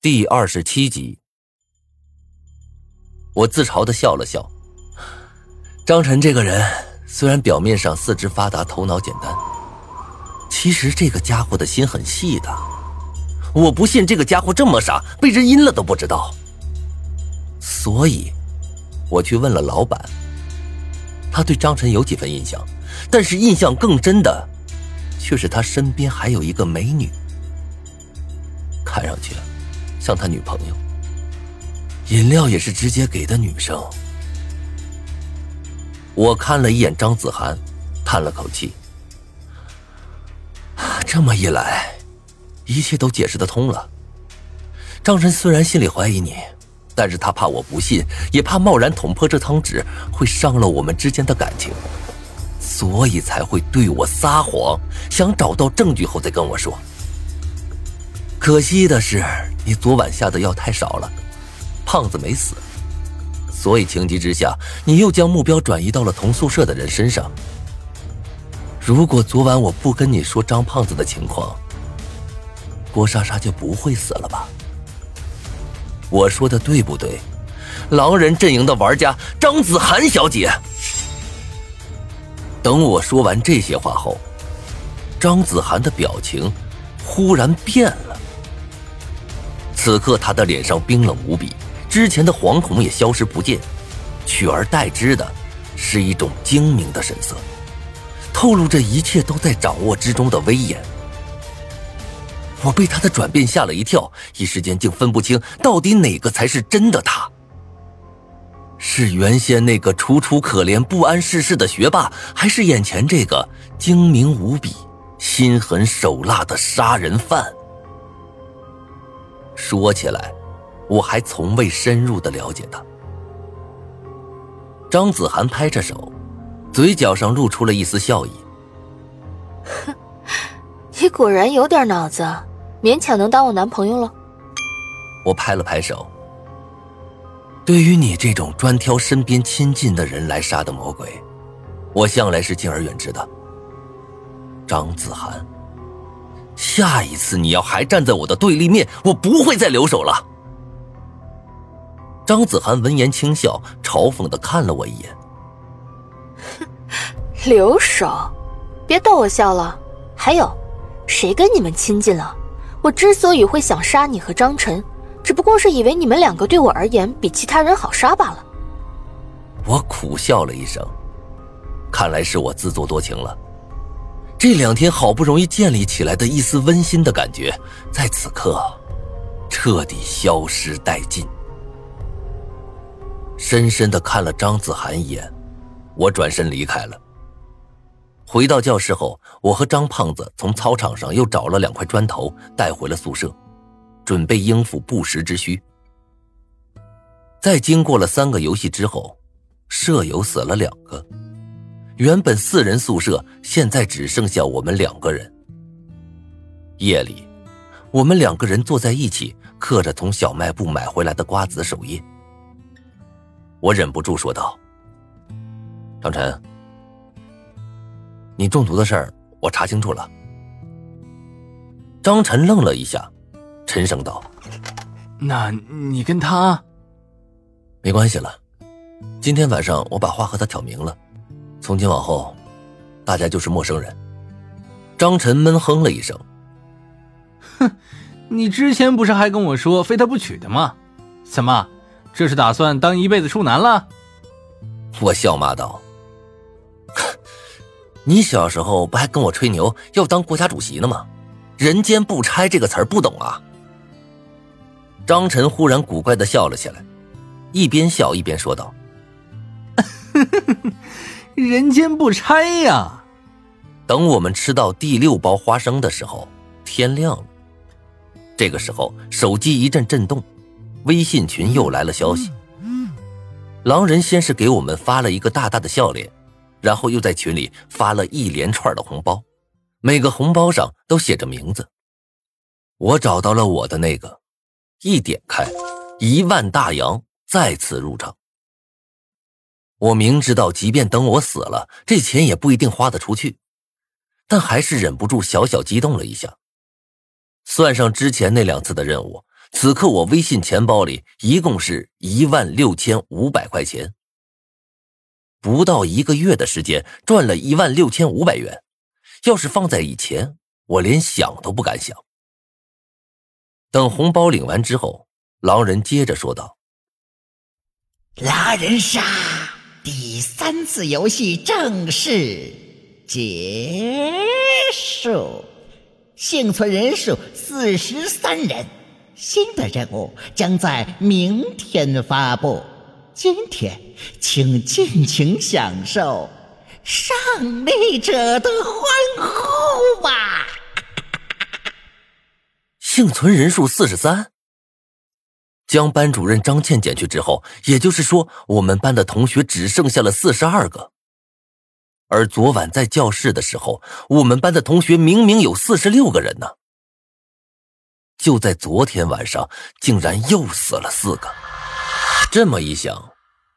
第二十七集，我自嘲的笑了笑。张晨这个人虽然表面上四肢发达、头脑简单，其实这个家伙的心很细的。我不信这个家伙这么傻，被人阴了都不知道。所以，我去问了老板，他对张晨有几分印象，但是印象更深的，却是他身边还有一个美女，看上去。像他女朋友，饮料也是直接给的女生。我看了一眼张子涵，叹了口气。这么一来，一切都解释得通了。张晨虽然心里怀疑你，但是他怕我不信，也怕贸然捅破这汤纸会伤了我们之间的感情，所以才会对我撒谎，想找到证据后再跟我说。可惜的是。你昨晚下的药太少了，胖子没死，所以情急之下，你又将目标转移到了同宿舍的人身上。如果昨晚我不跟你说张胖子的情况，郭莎莎就不会死了吧？我说的对不对？狼人阵营的玩家张子涵小姐。等我说完这些话后，张子涵的表情忽然变了。此刻，他的脸上冰冷无比，之前的惶恐也消失不见，取而代之的是一种精明的神色，透露着一切都在掌握之中的威严。我被他的转变吓了一跳，一时间竟分不清到底哪个才是真的他。是原先那个楚楚可怜、不谙世事的学霸，还是眼前这个精明无比、心狠手辣的杀人犯？说起来，我还从未深入的了解他。张子涵拍着手，嘴角上露出了一丝笑意。哼，你果然有点脑子，勉强能当我男朋友了。我拍了拍手。对于你这种专挑身边亲近的人来杀的魔鬼，我向来是敬而远之的。张子涵。下一次你要还站在我的对立面，我不会再留手了。张子涵闻言轻笑，嘲讽的看了我一眼。留手？别逗我笑了。还有，谁跟你们亲近了？我之所以会想杀你和张晨，只不过是以为你们两个对我而言比其他人好杀罢了。我苦笑了一声，看来是我自作多情了。这两天好不容易建立起来的一丝温馨的感觉，在此刻彻底消失殆尽。深深的看了张子涵一眼，我转身离开了。回到教室后，我和张胖子从操场上又找了两块砖头带回了宿舍，准备应付不时之需。在经过了三个游戏之后，舍友死了两个。原本四人宿舍，现在只剩下我们两个人。夜里，我们两个人坐在一起，嗑着从小卖部买回来的瓜子守夜。我忍不住说道：“张晨，你中毒的事儿，我查清楚了。”张晨愣了一下，沉声道：“那你跟他没关系了。今天晚上我把话和他挑明了。”从今往后，大家就是陌生人。张晨闷哼了一声：“哼，你之前不是还跟我说非他不娶的吗？怎么，这是打算当一辈子处男了？”我笑骂道：“你小时候不还跟我吹牛要当国家主席呢吗？人间不拆这个词儿不懂啊？”张晨忽然古怪的笑了起来，一边笑一边说道：“呵呵呵。”人间不拆呀！等我们吃到第六包花生的时候，天亮了。这个时候，手机一阵震动，微信群又来了消息。狼人先是给我们发了一个大大的笑脸，然后又在群里发了一连串的红包，每个红包上都写着名字。我找到了我的那个，一点开，一万大洋再次入场。我明知道，即便等我死了，这钱也不一定花得出去，但还是忍不住小小激动了一下。算上之前那两次的任务，此刻我微信钱包里一共是一万六千五百块钱。不到一个月的时间，赚了一万六千五百元。要是放在以前，我连想都不敢想。等红包领完之后，狼人接着说道：“狼人杀第三次游戏正式结束，幸存人数四十三人，新的任务将在明天发布。今天，请尽情享受胜利者的欢呼吧！”幸存人数四十三。将班主任张倩减去之后，也就是说，我们班的同学只剩下了四十二个。而昨晚在教室的时候，我们班的同学明明有四十六个人呢。就在昨天晚上，竟然又死了四个。这么一想，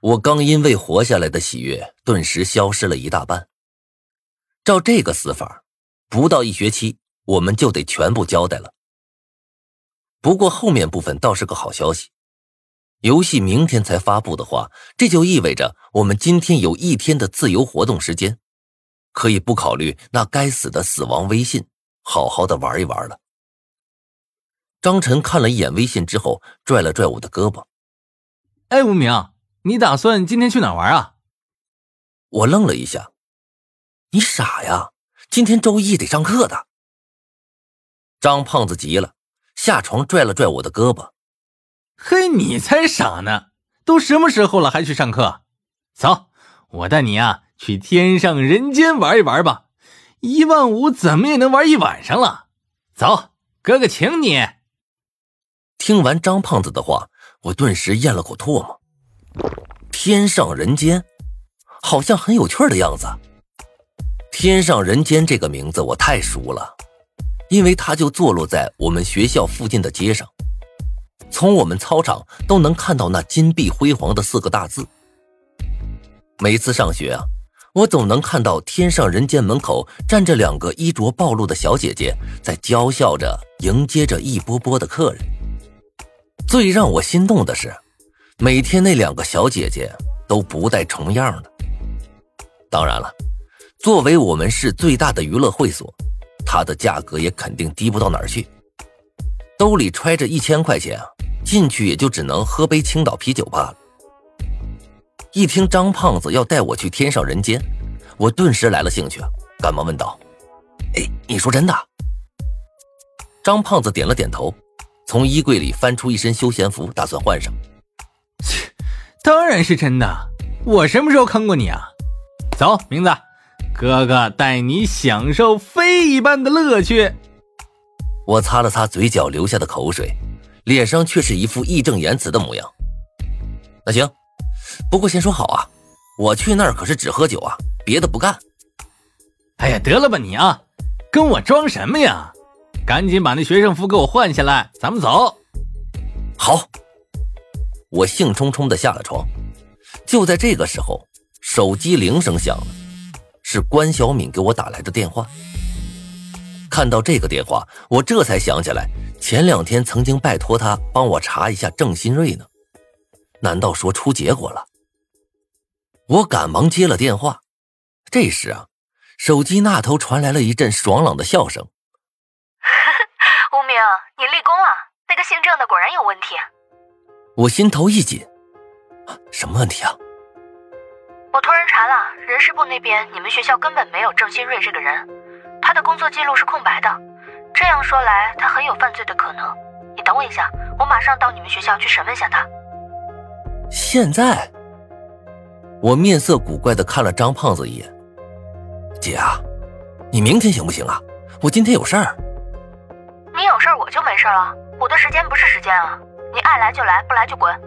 我刚因为活下来的喜悦顿时消失了一大半。照这个死法，不到一学期，我们就得全部交代了。不过后面部分倒是个好消息，游戏明天才发布的话，这就意味着我们今天有一天的自由活动时间，可以不考虑那该死的死亡微信，好好的玩一玩了。张晨看了一眼微信之后，拽了拽我的胳膊：“哎，无名，你打算今天去哪玩啊？”我愣了一下：“你傻呀？今天周一得上课的。”张胖子急了。下床拽了拽我的胳膊，嘿，你才傻呢！都什么时候了，还去上课？走，我带你啊去天上人间玩一玩吧！一万五怎么也能玩一晚上了。走，哥哥请你。听完张胖子的话，我顿时咽了口唾沫。天上人间，好像很有趣的样子。天上人间这个名字我太熟了。因为它就坐落在我们学校附近的街上，从我们操场都能看到那金碧辉煌的四个大字。每次上学啊，我总能看到天上人间门口站着两个衣着暴露的小姐姐，在娇笑着迎接着一波波的客人。最让我心动的是，每天那两个小姐姐都不带重样的。当然了，作为我们市最大的娱乐会所。它的价格也肯定低不到哪儿去，兜里揣着一千块钱啊，进去也就只能喝杯青岛啤酒罢了。一听张胖子要带我去天上人间，我顿时来了兴趣，赶忙问道：“哎，你说真的？”张胖子点了点头，从衣柜里翻出一身休闲服，打算换上。切，当然是真的，我什么时候坑过你啊？走，名字。哥哥带你享受飞一般的乐趣。我擦了擦嘴角流下的口水，脸上却是一副义正言辞的模样。那行，不过先说好啊，我去那儿可是只喝酒啊，别的不干。哎呀，得了吧你啊，跟我装什么呀？赶紧把那学生服给我换下来，咱们走。好，我兴冲冲的下了床。就在这个时候，手机铃声响了。是关小敏给我打来的电话。看到这个电话，我这才想起来，前两天曾经拜托他帮我查一下郑新瑞呢。难道说出结果了？我赶忙接了电话。这时啊，手机那头传来了一阵爽朗的笑声：“无名，你立功了，那个姓郑的果然有问题。”我心头一紧，什么问题啊？我托人查了，人事部那边你们学校根本没有郑新瑞这个人，他的工作记录是空白的。这样说来，他很有犯罪的可能。你等我一下，我马上到你们学校去审问下他。现在，我面色古怪的看了张胖子一眼。姐啊，你明天行不行啊？我今天有事儿。你有事儿我就没事了，我的时间不是时间啊！你爱来就来，不来就滚。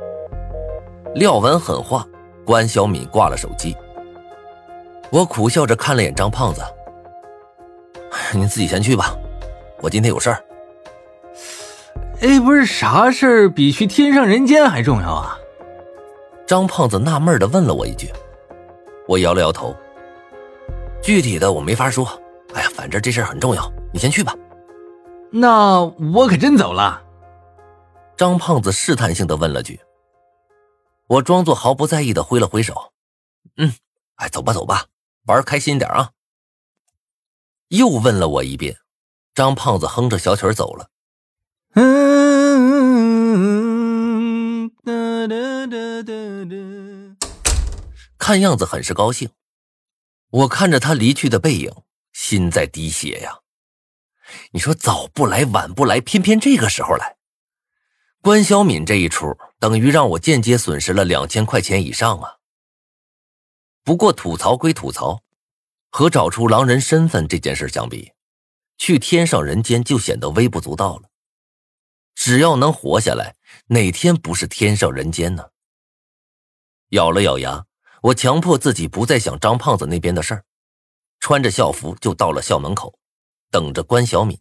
撂完狠话。关小敏挂了手机，我苦笑着看了眼张胖子：“您自己先去吧，我今天有事儿。”哎，不是啥事儿比去天上人间还重要啊？张胖子纳闷的问了我一句，我摇了摇头：“具体的我没法说。哎呀，反正这事儿很重要，你先去吧。”那我可真走了。张胖子试探性的问了句。我装作毫不在意的挥了挥手，嗯，哎，走吧走吧，玩开心点啊。又问了我一遍，张胖子哼着小曲走了。看样子很是高兴。我看着他离去的背影，心在滴血呀。你说早不来晚不来，偏偏这个时候来。关小敏这一出，等于让我间接损失了两千块钱以上啊。不过吐槽归吐槽，和找出狼人身份这件事相比，去天上人间就显得微不足道了。只要能活下来，哪天不是天上人间呢？咬了咬牙，我强迫自己不再想张胖子那边的事儿，穿着校服就到了校门口，等着关小敏。